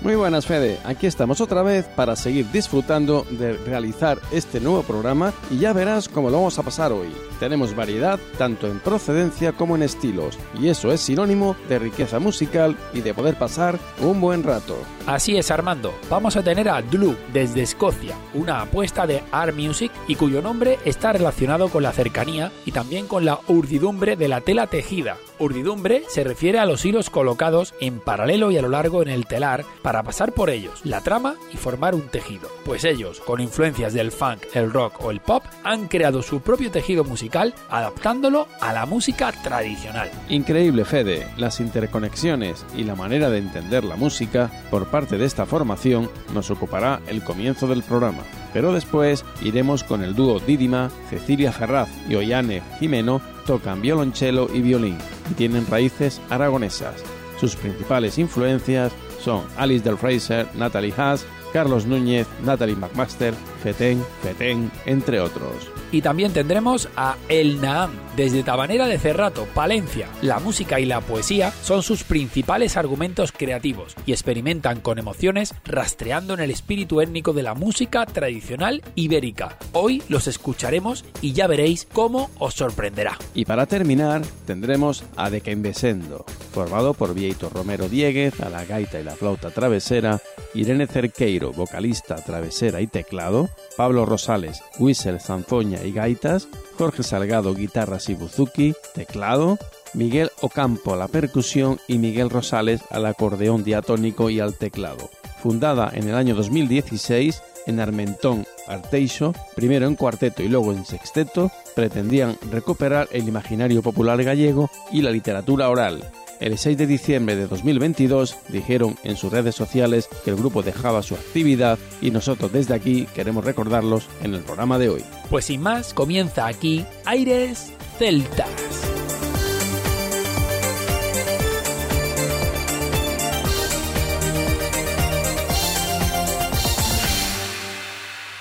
Muy buenas Fede, aquí estamos otra vez para seguir disfrutando de realizar este nuevo programa y ya verás cómo lo vamos a pasar hoy. Tenemos variedad tanto en procedencia como en estilos y eso es sinónimo de riqueza musical y de poder pasar un buen rato. Así es Armando, vamos a tener a Dlu desde Escocia, una apuesta de art music y cuyo nombre está relacionado con la cercanía y también con la urdidumbre de la tela tejida. Urdidumbre se refiere a los hilos colocados en paralelo y a lo largo en el telar para pasar por ellos la trama y formar un tejido. Pues ellos, con influencias del funk, el rock o el pop, han creado su propio tejido musical adaptándolo a la música tradicional. Increíble Fede, las interconexiones y la manera de entender la música por parte de esta formación nos ocupará el comienzo del programa. Pero después iremos con el dúo Dídima, Cecilia Ferraz y Ollane Jimeno tocan violonchelo y violín y tienen raíces aragonesas. Sus principales influencias son Alice Del Fraser, Natalie Haas, Carlos Núñez, Natalie McMaster, Fetén, Fetén, entre otros. Y también tendremos a El Naam, desde Tabanera de Cerrato, Palencia. La música y la poesía son sus principales argumentos creativos y experimentan con emociones rastreando en el espíritu étnico de la música tradicional ibérica. Hoy los escucharemos y ya veréis cómo os sorprenderá. Y para terminar, tendremos a De Besendo, formado por Vieito Romero Dieguez a la gaita y la flauta travesera, Irene Cerqueiro, vocalista, travesera y teclado, Pablo Rosales, whistle, zanzoña y gaitas, Jorge Salgado, guitarras y buzuki, teclado, Miguel Ocampo a la percusión y Miguel Rosales al acordeón diatónico y al teclado. Fundada en el año 2016 en Armentón, Arteixo, primero en cuarteto y luego en sexteto, pretendían recuperar el imaginario popular gallego y la literatura oral, el 6 de diciembre de 2022 dijeron en sus redes sociales que el grupo dejaba su actividad y nosotros desde aquí queremos recordarlos en el programa de hoy. Pues sin más, comienza aquí Aires Celtas.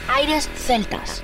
Aires Celtas.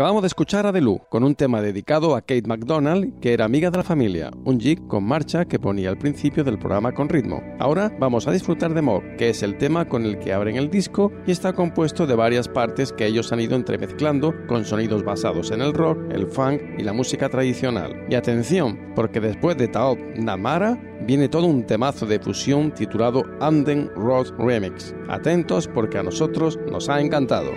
Acabamos de escuchar a Delu con un tema dedicado a Kate McDonald, que era amiga de la familia, un jig con marcha que ponía al principio del programa con ritmo. Ahora vamos a disfrutar de Mob, que es el tema con el que abren el disco y está compuesto de varias partes que ellos han ido entremezclando con sonidos basados en el rock, el funk y la música tradicional. Y atención, porque después de Taob Namara viene todo un temazo de fusión titulado Anden Road Remix. Atentos porque a nosotros nos ha encantado.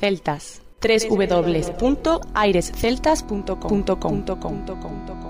Celtas. www.airesceltas.com.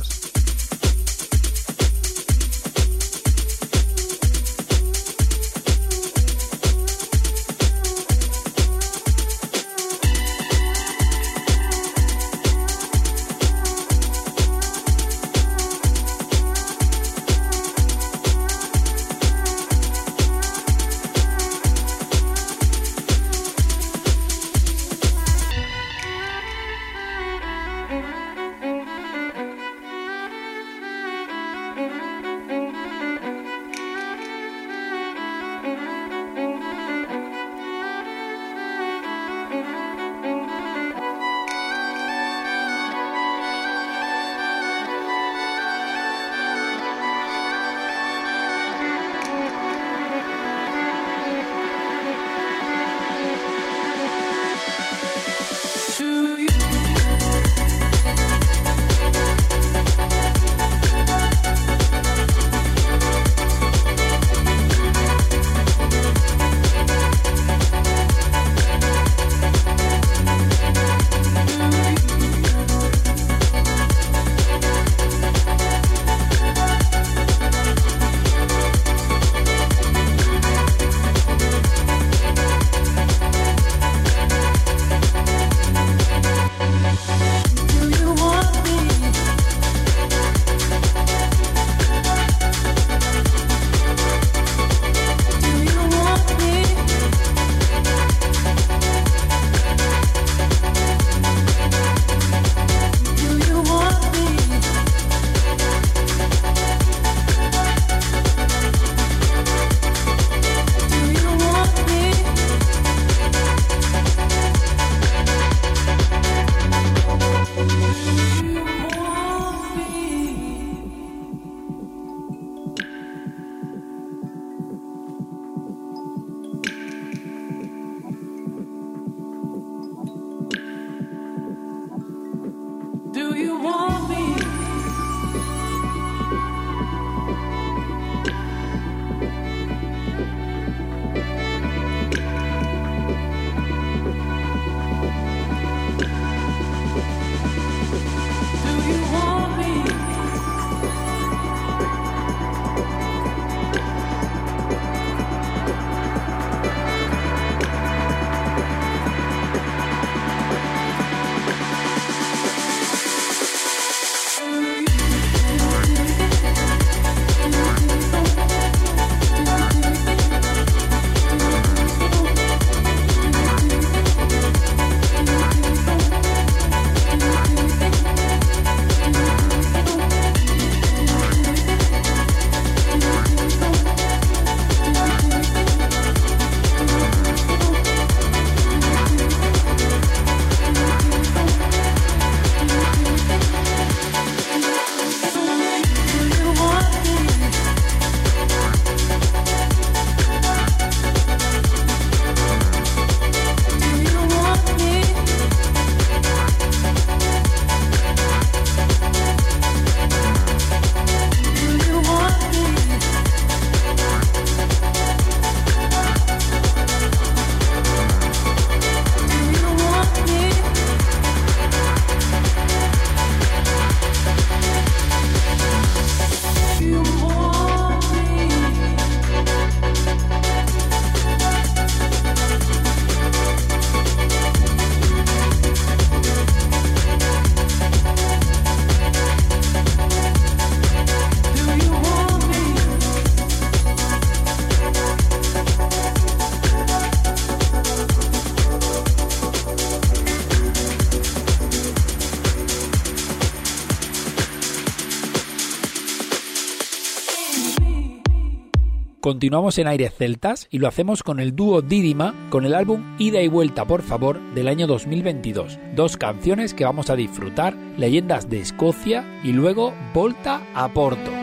Continuamos en Aires Celtas y lo hacemos con el dúo Didima con el álbum Ida y Vuelta por favor del año 2022. Dos canciones que vamos a disfrutar, Leyendas de Escocia y luego Volta a Porto.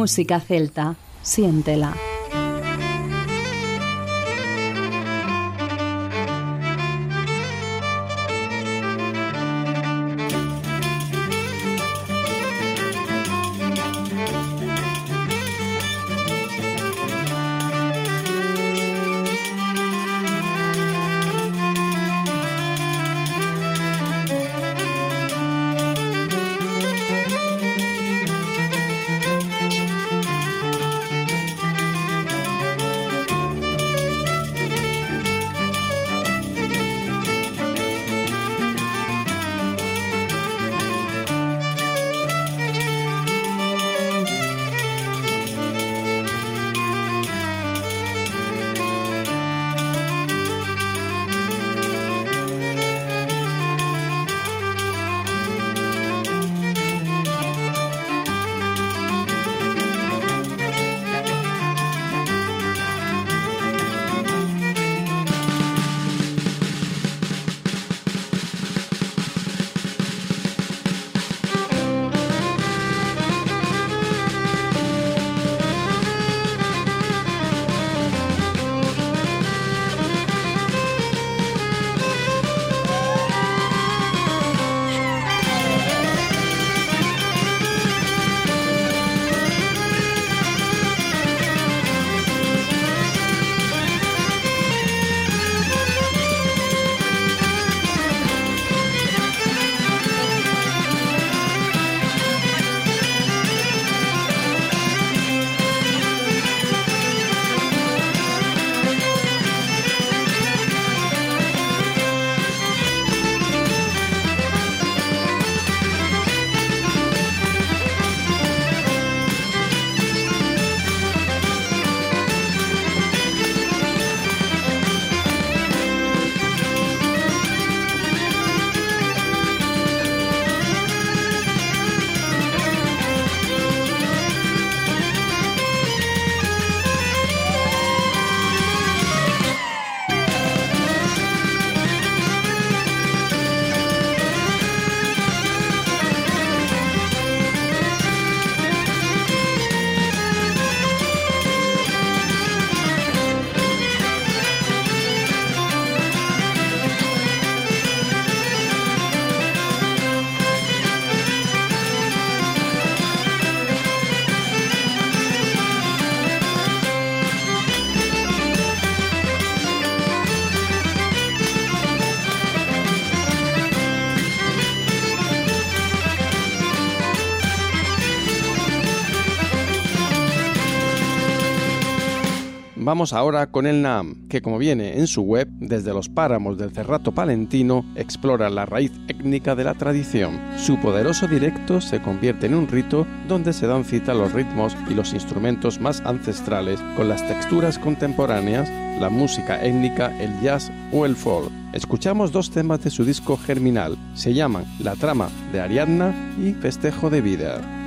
Música celta. Siéntela. Vamos ahora con el NAM, que como viene en su web, desde los páramos del Cerrato Palentino, explora la raíz étnica de la tradición. Su poderoso directo se convierte en un rito donde se dan cita los ritmos y los instrumentos más ancestrales con las texturas contemporáneas, la música étnica, el jazz o el folk. Escuchamos dos temas de su disco Germinal, se llaman La trama de Ariadna y Festejo de Vida.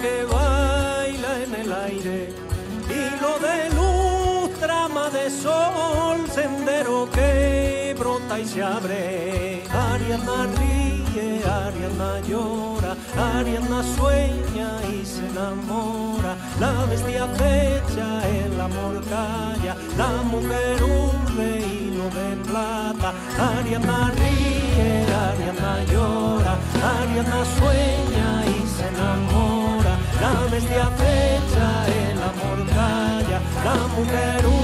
que baila en el aire, hilo de luz, trama de sol, sendero que brota y se abre. Ariana ríe, Ariana llora, Ariana sueña y se enamora. La bestia fecha, el amor calla, la mujer hunde hilo de plata. Ariana ríe, Ariana llora, Ariana sueña y se enamora. la bestia flecha, el amor calla, la mujer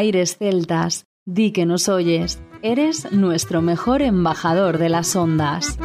aires celtas, di que nos oyes, eres nuestro mejor embajador de las ondas.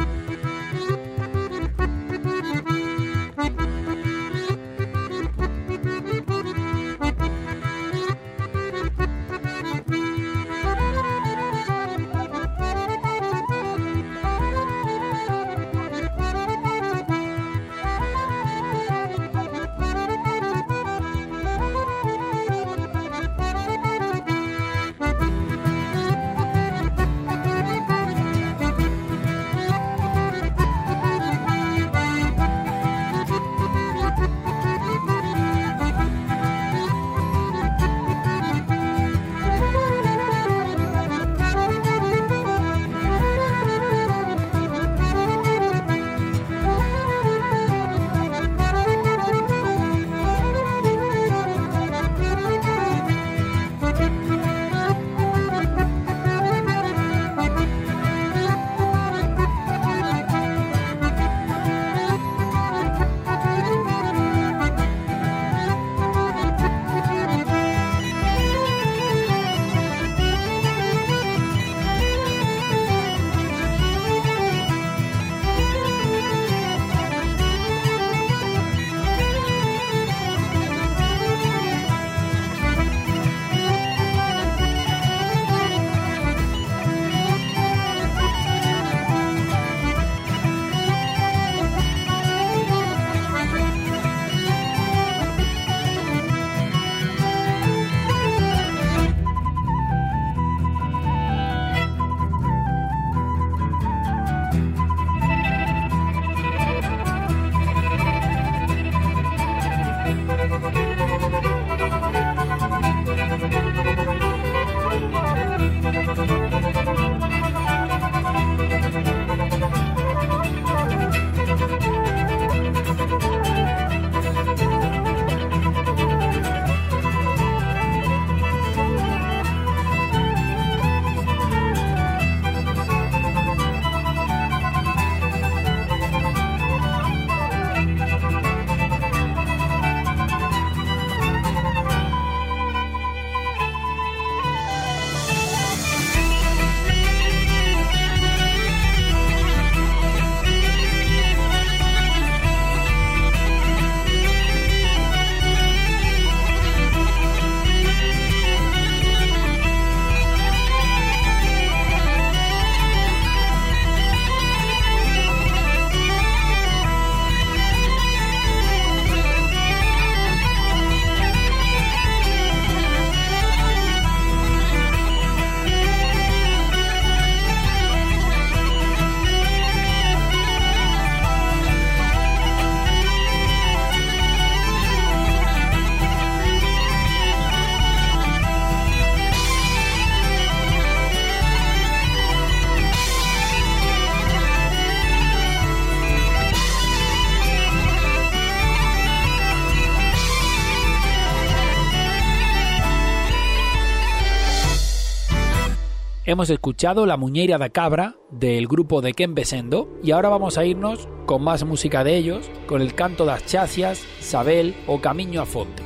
Hemos escuchado La Muñeira da Cabra del grupo de Ken Besendo y ahora vamos a irnos con más música de ellos, con el canto das Chasias, Sabel o Camiño a Fonte.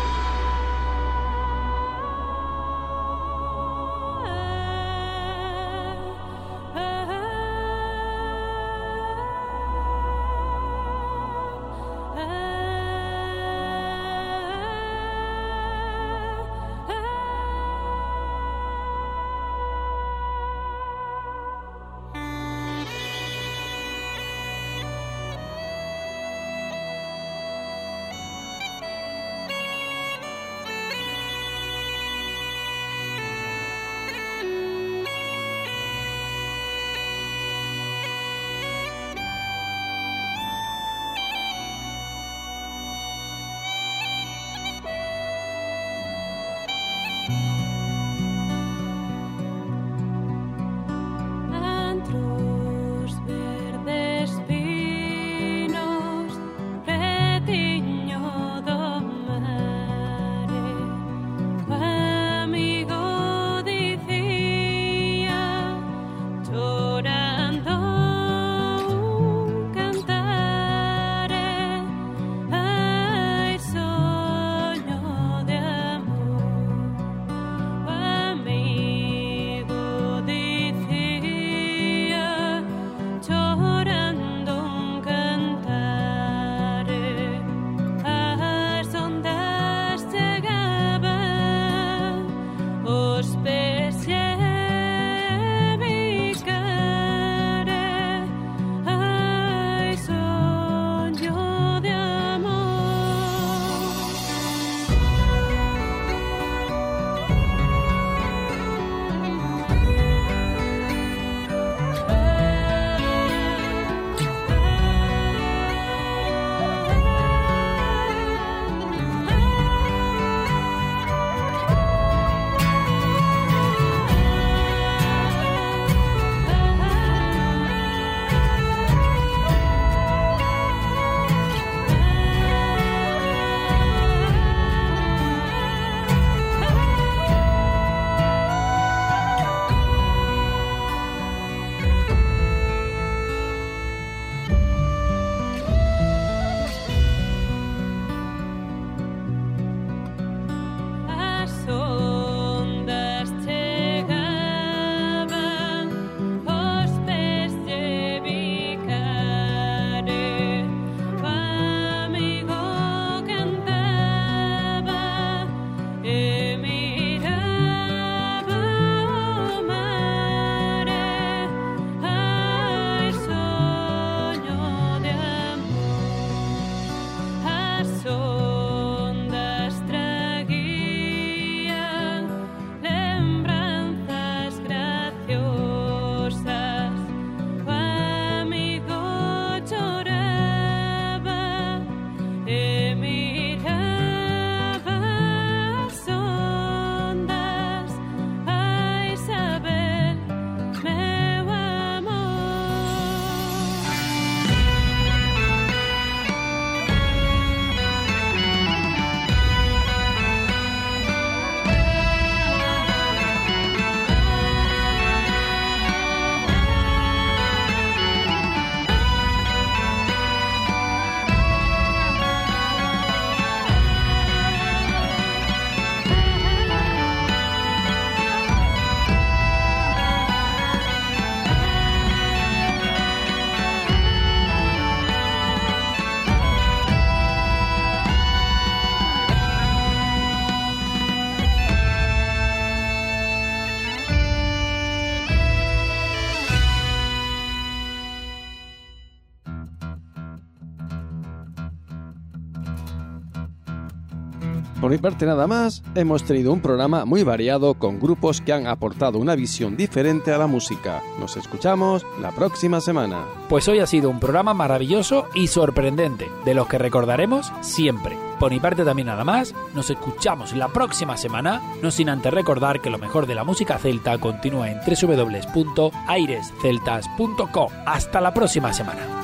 Parte nada más, hemos tenido un programa muy variado con grupos que han aportado una visión diferente a la música. Nos escuchamos la próxima semana. Pues hoy ha sido un programa maravilloso y sorprendente, de los que recordaremos siempre. Por mi parte también nada más, nos escuchamos la próxima semana, no sin antes recordar que lo mejor de la música celta continúa en www.airesceltas.com. Hasta la próxima semana.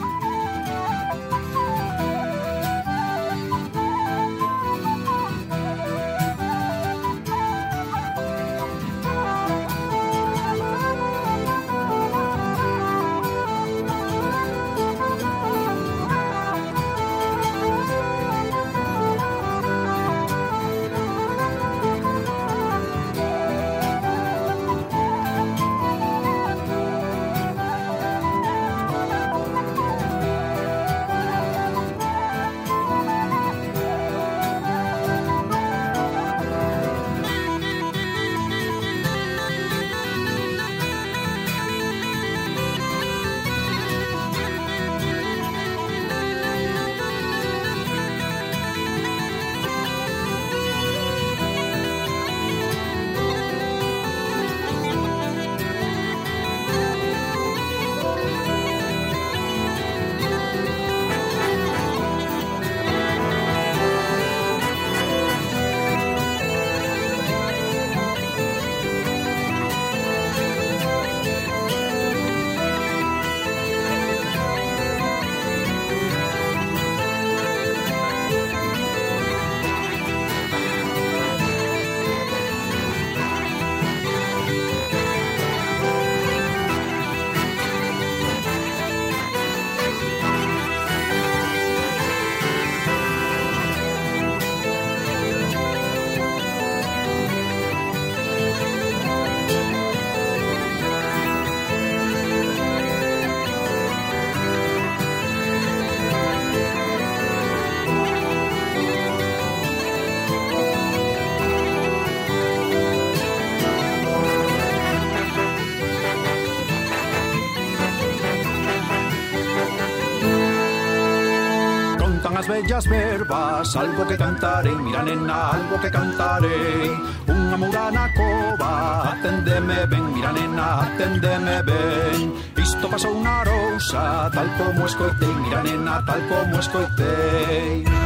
bellas verbas, algo que cantarei, mira nena, algo que cantarei. Unha murana cova, atendeme ben, mira nena, atendeme ben. Isto pasou unha rousa, tal como escoitei, mira nena, tal como escoitei.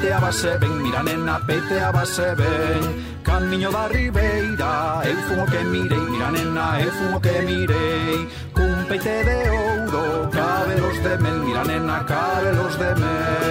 peite a base ben, mira nena, base ben Camiño da Ribeira, eu fun o que mirei, mira nena, eu fun o que mirei. Cun peite de ouro, cabelos de mel, mira nena, cabelos de mel.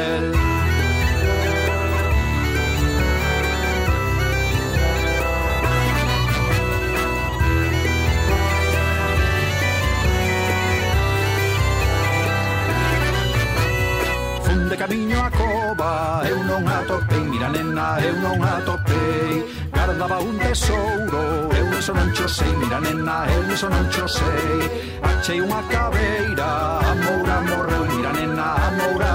non atopei Guardaba un tesouro Eu niso non cho sei, mira nena, eu niso non cho sei Achei unha cabeira a moura morreu Mira nena, a moura